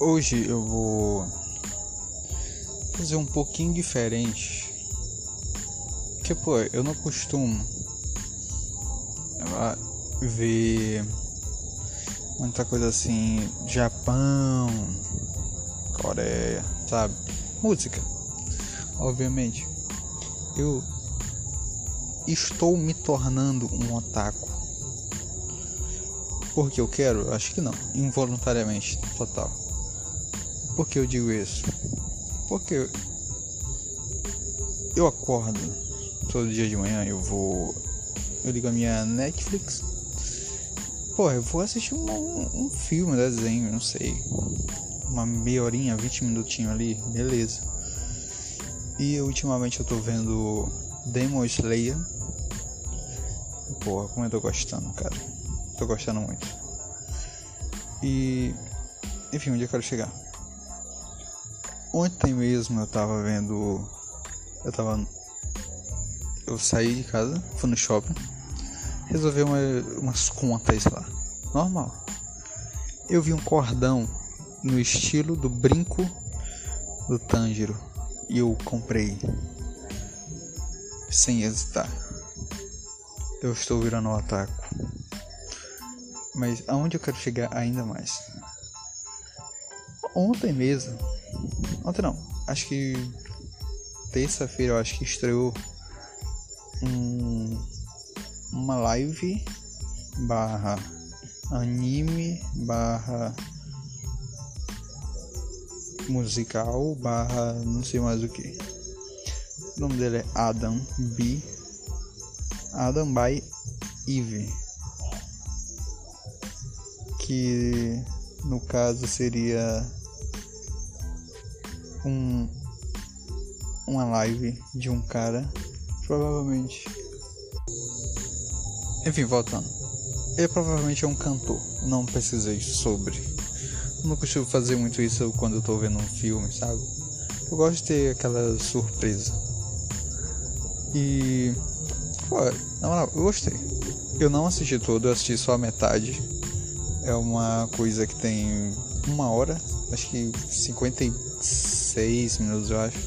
Hoje eu vou fazer um pouquinho diferente. Que pô, eu não costumo ah, ver muita coisa assim, Japão, Coreia, sabe? Música, obviamente. Eu estou me tornando um otaku. Porque eu quero? Acho que não. Involuntariamente, total. Por que eu digo isso? Porque eu acordo todo dia de manhã, eu vou. Eu ligo a minha Netflix. Pô, eu vou assistir um, um filme, um desenho, não sei. Uma meia horinha, 20 minutinhos ali, beleza. E ultimamente eu tô vendo Demon Slayer. Porra, como eu tô gostando, cara. Tô gostando muito. E. Enfim, onde eu quero chegar? Ontem mesmo eu tava vendo. Eu tava. Eu saí de casa, fui no shopping, resolvi uma, umas contas lá. Normal. Eu vi um cordão no estilo do brinco do Tanjiro e eu comprei sem hesitar. Eu estou virando um ataco. Mas aonde eu quero chegar ainda mais? Ontem mesmo. Ontem não. Acho que terça-feira eu acho que estreou um, uma live barra anime barra musical barra não sei mais o que. O nome dele é Adam B. Adam by Eve. Que no caso seria um uma live de um cara, provavelmente. Enfim, voltando. Ele provavelmente é um cantor, não pesquisei sobre. não costumo fazer muito isso quando eu tô vendo um filme, sabe? Eu gosto de ter aquela surpresa. E. Pô, na moral, eu gostei. Eu não assisti todo, eu assisti só a metade. É uma coisa que tem uma hora, acho que 56 minutos, eu acho.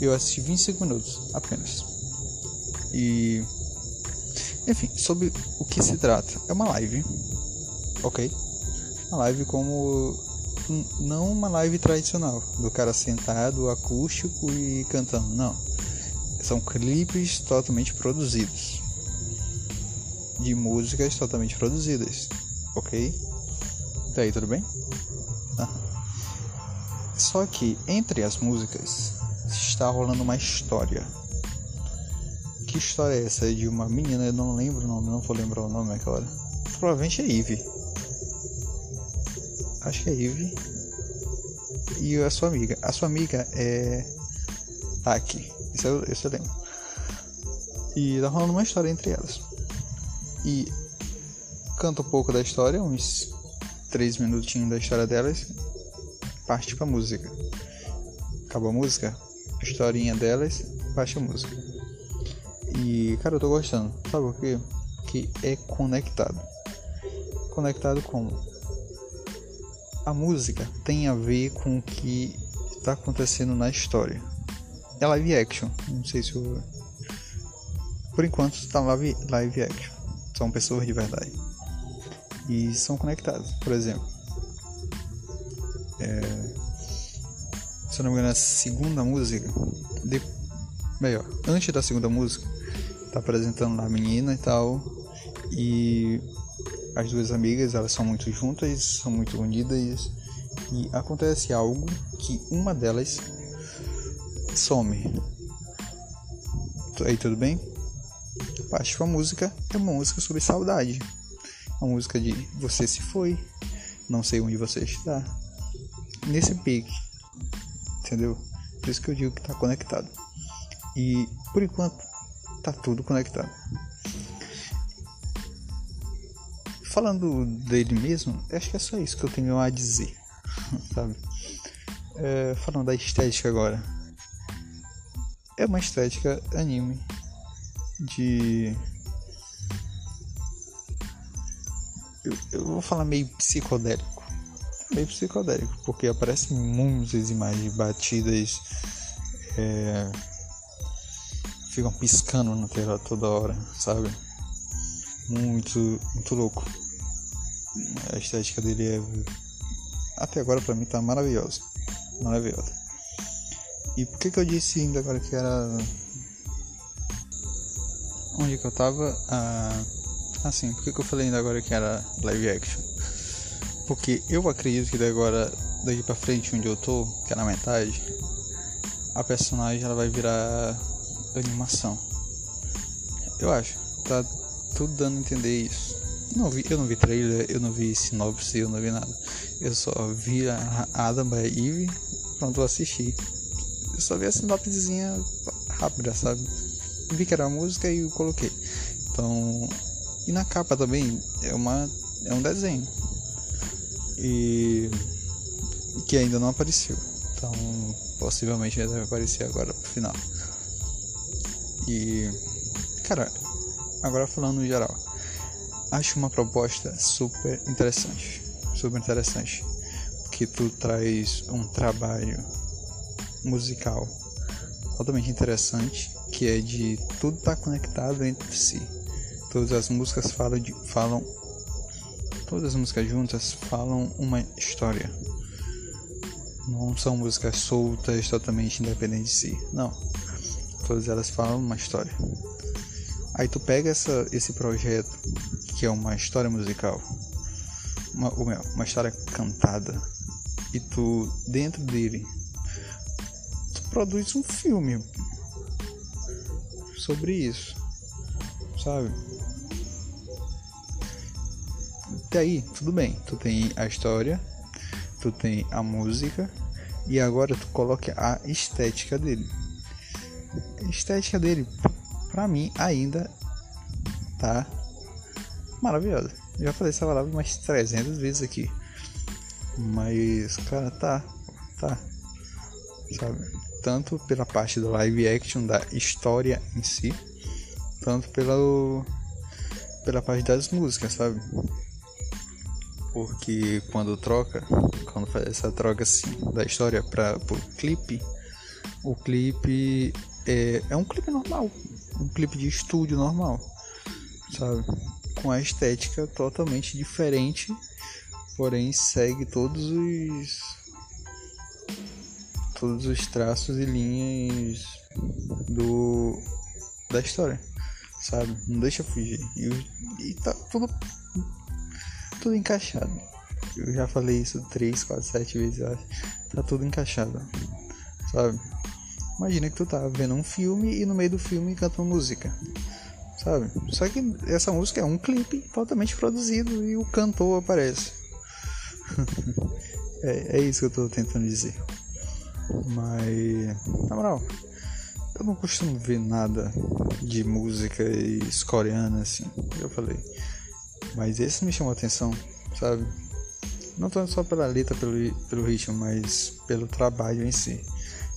Eu assisti 25 minutos apenas. E. Enfim, sobre o que se trata. É uma live, ok? Uma live como. Não uma live tradicional, do cara sentado, acústico e cantando, não. São clipes totalmente produzidos. De músicas totalmente produzidas, ok? Tá aí, tudo bem? Ah. Só que entre as músicas está rolando uma história. Que história é essa? De uma menina, eu não lembro o nome, não vou lembrar o nome agora. Provavelmente é Eve. Acho que é Eve. E a sua amiga. A sua amiga é Taki. Isso eu, isso eu lembro. E tá rolando uma história entre elas. E canta um pouco da história, uns 3 minutinhos da história delas. Parte pra música. Acabou a música, historinha delas, baixa a música. E, cara, eu tô gostando. Sabe por quê? Que é conectado. Conectado com a música tem a ver com o que está acontecendo na história. É live action. Não sei se eu... Por enquanto está live, live action. São pessoas de verdade. E são conectados. Por exemplo. É se eu não me engano, a segunda música. De, melhor, antes da segunda música, tá apresentando a menina e tal. E as duas amigas, elas são muito juntas, são muito unidas. E acontece algo que uma delas some. Aí tudo bem? Parte com a música é uma música sobre saudade. Uma música de você se foi, não sei onde você está. Nesse pique entendeu? Por isso que eu digo que está conectado. E por enquanto tá tudo conectado. Falando dele mesmo, acho que é só isso que eu tenho a dizer, sabe? É, falando da estética agora. É uma estética anime de. Eu, eu vou falar meio psicodélico. meio psicodélico, porque aparecem muitas imagens batidas, é, ficam piscando na tela toda hora, sabe? Muito, muito louco. A estética dele é, até agora pra mim tá maravilhosa, maravilhosa. E por que que eu disse ainda agora que era onde que eu tava? Ah, assim, por que que eu falei ainda agora que era live action? Porque eu acredito que agora, daqui pra frente, onde eu tô, que é na metade, a personagem ela vai virar animação. Eu acho. Tá tudo dando a entender isso. Não vi, eu não vi trailer, eu não vi sinopse, eu não vi nada. Eu só vi a Adam by Eve, pronto, eu assisti. Eu só vi a sinopsezinha rápida, sabe? Vi que era música e eu coloquei. Então, e na capa também é uma é um desenho e que ainda não apareceu. Então, possivelmente deve aparecer agora pro final. E, cara, agora falando no geral, acho uma proposta super interessante, super interessante, porque tu traz um trabalho musical altamente interessante, que é de tudo estar tá conectado entre si. Todas as músicas falam de, falam Todas as músicas juntas falam uma história. Não são músicas soltas, totalmente independentes de si. Não. Todas elas falam uma história. Aí tu pega essa, esse projeto, que é uma história musical, uma, uma história cantada, e tu, dentro dele, tu produz um filme sobre isso, sabe? Até aí, tudo bem. Tu tem a história, tu tem a música e agora tu coloca a estética dele. A estética dele, pra mim, ainda tá maravilhosa. Já falei essa palavra umas 300 vezes aqui. Mas, cara, tá. Tá. Sabe? Tanto pela parte do live action, da história em si, tanto pela, pela parte das músicas, sabe? Porque quando troca, quando faz essa troca assim da história para o clipe, o clipe é, é um clipe normal, um clipe de estúdio normal, sabe? Com a estética totalmente diferente, porém segue todos os todos os traços e linhas do da história, sabe? Não deixa fugir. E, e tá tudo tudo encaixado. Eu já falei isso 3, 4, 7 vezes, eu acho. Tá tudo encaixado. Sabe? Imagina que tu tá vendo um filme e no meio do filme canta uma música. Sabe? Só que essa música é um clipe totalmente produzido e o cantor aparece. é, é isso que eu tô tentando dizer. Mas, na moral, eu não costumo ver nada de música coreana assim. Eu falei. Mas esse me chamou a atenção, sabe? Não tanto só pela letra, pelo, pelo ritmo, mas pelo trabalho em si.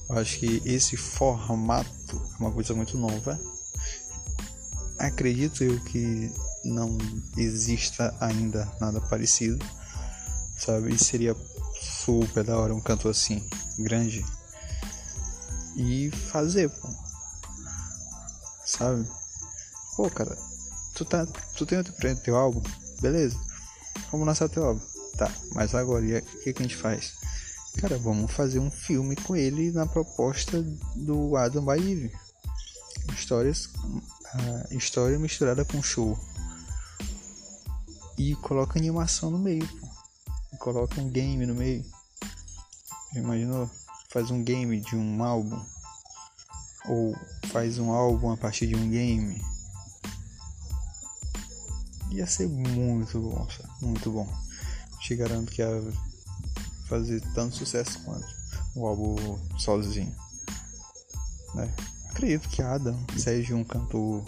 Eu acho que esse formato é uma coisa muito nova. Acredito eu que não exista ainda nada parecido, sabe? E seria super da hora um cantor assim, grande. E fazer, pô. Sabe? Pô, cara, tu, tá, tu tem outro teu álbum? Beleza. Vamos lançar teu álbum. Tá, mas agora o que, que a gente faz? Cara, vamos fazer um filme com ele na proposta do Adam by Histórias, a história misturada com show. E coloca animação no meio. Pô. Coloca um game no meio. Imaginou? Faz um game de um álbum. Ou faz um álbum a partir de um game ia ser muito bom, sabe? muito bom. Te garanto que ia fazer tanto sucesso quanto o álbum sozinho. Né? Acredito que Adam seja um cantor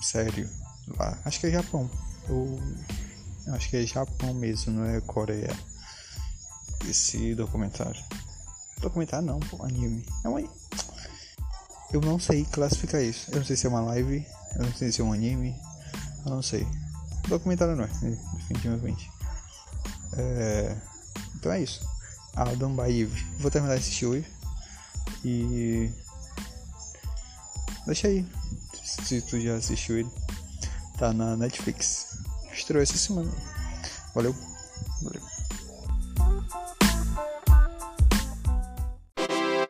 sério lá. Acho que é Japão. Eu acho que é Japão mesmo, não é Coreia. Esse documentário. Documentário não, pô, anime. É uma... Eu não sei classificar isso. Eu não sei se é uma live, eu não sei se é um anime, eu não sei. Documentário não é, definitivamente. É... Então é isso. Adam by Eve. Vou terminar de assistir hoje. E. Deixa aí. Se tu já assistiu ele. Tá na Netflix. Estreou essa semana. Valeu. Valeu.